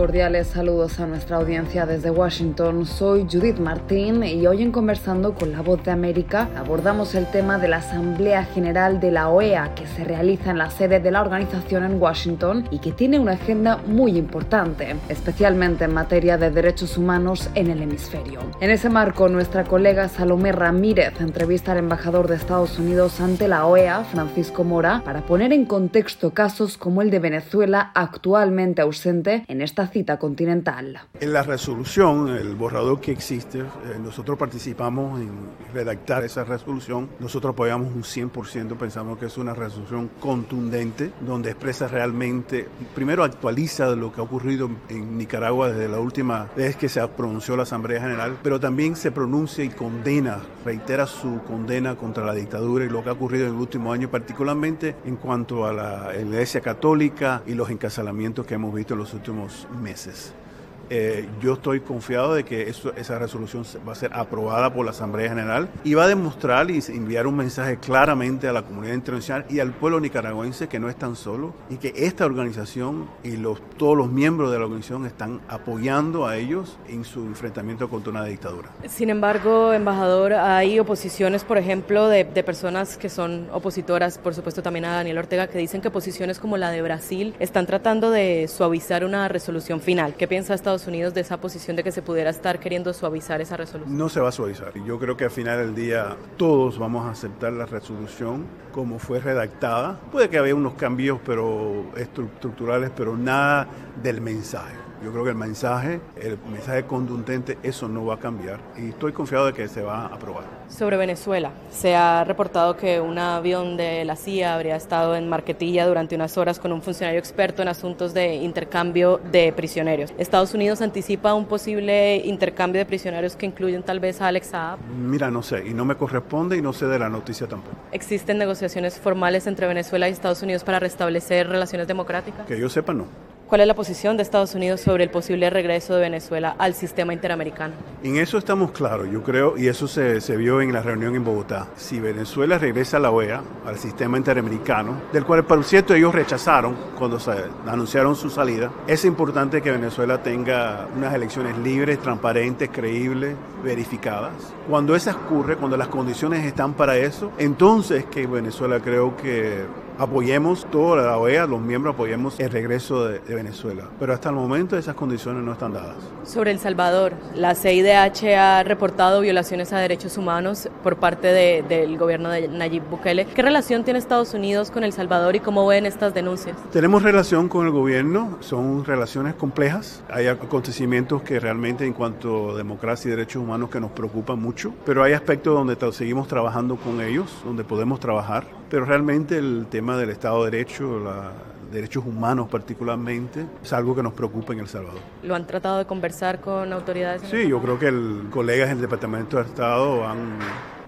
cordiales saludos a nuestra audiencia desde Washington. Soy Judith Martín y hoy en Conversando con la Voz de América abordamos el tema de la Asamblea General de la OEA que se realiza en la sede de la organización en Washington y que tiene una agenda muy importante, especialmente en materia de derechos humanos en el hemisferio. En ese marco, nuestra colega Salomé Ramírez entrevista al embajador de Estados Unidos ante la OEA, Francisco Mora, para poner en contexto casos como el de Venezuela actualmente ausente en esta cita continental. En la resolución, el borrador que existe, eh, nosotros participamos en redactar esa resolución. Nosotros apoyamos un 100%, pensamos que es una resolución contundente, donde expresa realmente, primero actualiza lo que ha ocurrido en Nicaragua desde la última vez que se pronunció la Asamblea General, pero también se pronuncia y condena, reitera su condena contra la dictadura y lo que ha ocurrido en el último año, particularmente en cuanto a la Iglesia Católica y los encarcelamientos que hemos visto en los últimos meses. Eh, yo estoy confiado de que esa resolución va a ser aprobada por la Asamblea General y va a demostrar y enviar un mensaje claramente a la comunidad internacional y al pueblo nicaragüense que no están solos y que esta organización y los, todos los miembros de la organización están apoyando a ellos en su enfrentamiento contra una dictadura. Sin embargo, embajador, hay oposiciones, por ejemplo, de, personas que son opositoras, por supuesto también a Daniel Ortega, que dicen que posiciones como la de Brasil están tratando de suavizar una resolución final. ¿Qué piensa Estados Unidos de esa posición de que se pudiera estar queriendo suavizar esa resolución? No se va a suavizar. Yo creo que al final del día todos vamos a aceptar la resolución como fue redactada. Puede que haya unos cambios pero estructurales, pero nada del mensaje. Yo creo que el mensaje, el mensaje contundente, eso no va a cambiar y estoy confiado de que se va a aprobar. Sobre Venezuela, se ha reportado que un avión de la CIA habría estado en Marquetilla durante unas horas con un funcionario experto en asuntos de intercambio de prisioneros. ¿Estados Unidos anticipa un posible intercambio de prisioneros que incluyen tal vez a Alex Saab? Mira, no sé, y no me corresponde y no sé de la noticia tampoco. ¿Existen negociaciones formales entre Venezuela y Estados Unidos para restablecer relaciones democráticas? Que yo sepa, no. ¿Cuál es la posición de Estados Unidos sobre el posible regreso de Venezuela al sistema interamericano? En eso estamos claros, yo creo, y eso se, se, vio en la reunión en Bogotá. Si Venezuela regresa a la OEA, al sistema interamericano, del cual por cierto ellos rechazaron cuando anunciaron su salida, es importante que Venezuela tenga unas elecciones libres, transparentes, creíbles, verificadas. Cuando eso ocurre, cuando las condiciones están para eso, entonces que Venezuela creo que apoyemos toda la OEA, los miembros apoyemos el regreso de, de, Venezuela. Pero hasta el momento esas condiciones no están dadas. Sobre El Salvador, la CIDH ha reportado violaciones a derechos humanos por parte de, del gobierno de Nayib Bukele. ¿Qué relación tiene Estados Unidos con El Salvador y cómo ven estas denuncias? Tenemos relación con el gobierno, son relaciones complejas. Hay acontecimientos que realmente en cuanto a democracia y derechos humanos que nos preocupan mucho, pero hay aspectos donde seguimos trabajando con ellos, donde podemos trabajar. Pero realmente el tema del Estado de Derecho, la, derechos humanos particularmente, es algo que nos preocupa en El Salvador. ¿Lo han tratado de conversar con autoridades? Sí, yo creo que el, colegas en el Departamento de Estado han,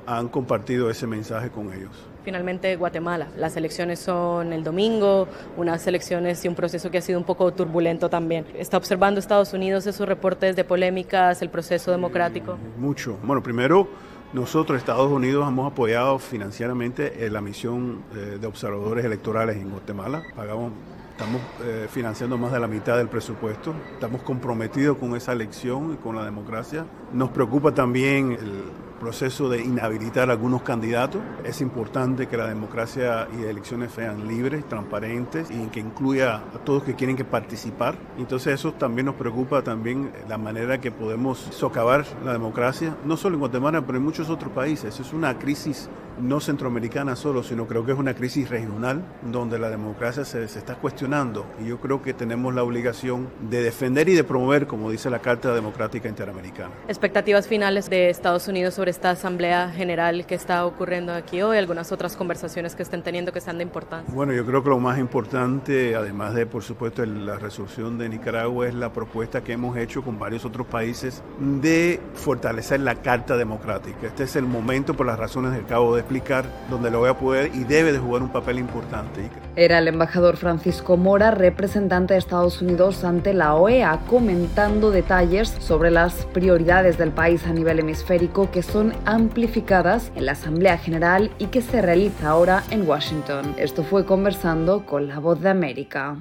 han compartido ese mensaje con ellos. Finalmente, Guatemala. Las elecciones son el domingo, unas elecciones y un proceso que ha sido un poco turbulento también. ¿Está observando Estados Unidos esos reportes de polémicas, el proceso democrático? Mucho. Bueno, primero, nosotros, Estados Unidos, hemos apoyado financieramente la misión de observadores electorales en Guatemala. Pagamos, estamos eh, financiando más de la mitad del presupuesto. Estamos comprometidos con esa elección y con la democracia. Nos preocupa también el proceso de inhabilitar a algunos candidatos. Es importante que la democracia y elecciones sean libres, transparentes y que incluya a todos que quieren que participar. Entonces eso también nos preocupa también la manera que podemos socavar la democracia, no solo en Guatemala, pero en muchos otros países. Es una crisis no centroamericana solo, sino creo que es una crisis regional donde la democracia se, se, está cuestionando y yo creo que tenemos la obligación de defender y de promover, como dice la Carta Democrática Interamericana. Expectativas finales de Estados Unidos sobre esta Asamblea General que está ocurriendo aquí hoy, algunas otras conversaciones que estén teniendo que sean de importancia. Bueno, yo creo que lo más importante, además de, por supuesto, la resolución de Nicaragua, es la propuesta que hemos hecho con varios otros países de fortalecer la Carta Democrática. Este es el momento, por las razones del cabo de explicar, donde lo voy a poder y debe de jugar un papel importante. Era el embajador Francisco Mora, representante de Estados Unidos ante la OEA, comentando detalles sobre las prioridades del país a nivel hemisférico que son amplificadas en la Asamblea General y que se realiza ahora en Washington. Esto fue conversando con la voz de América.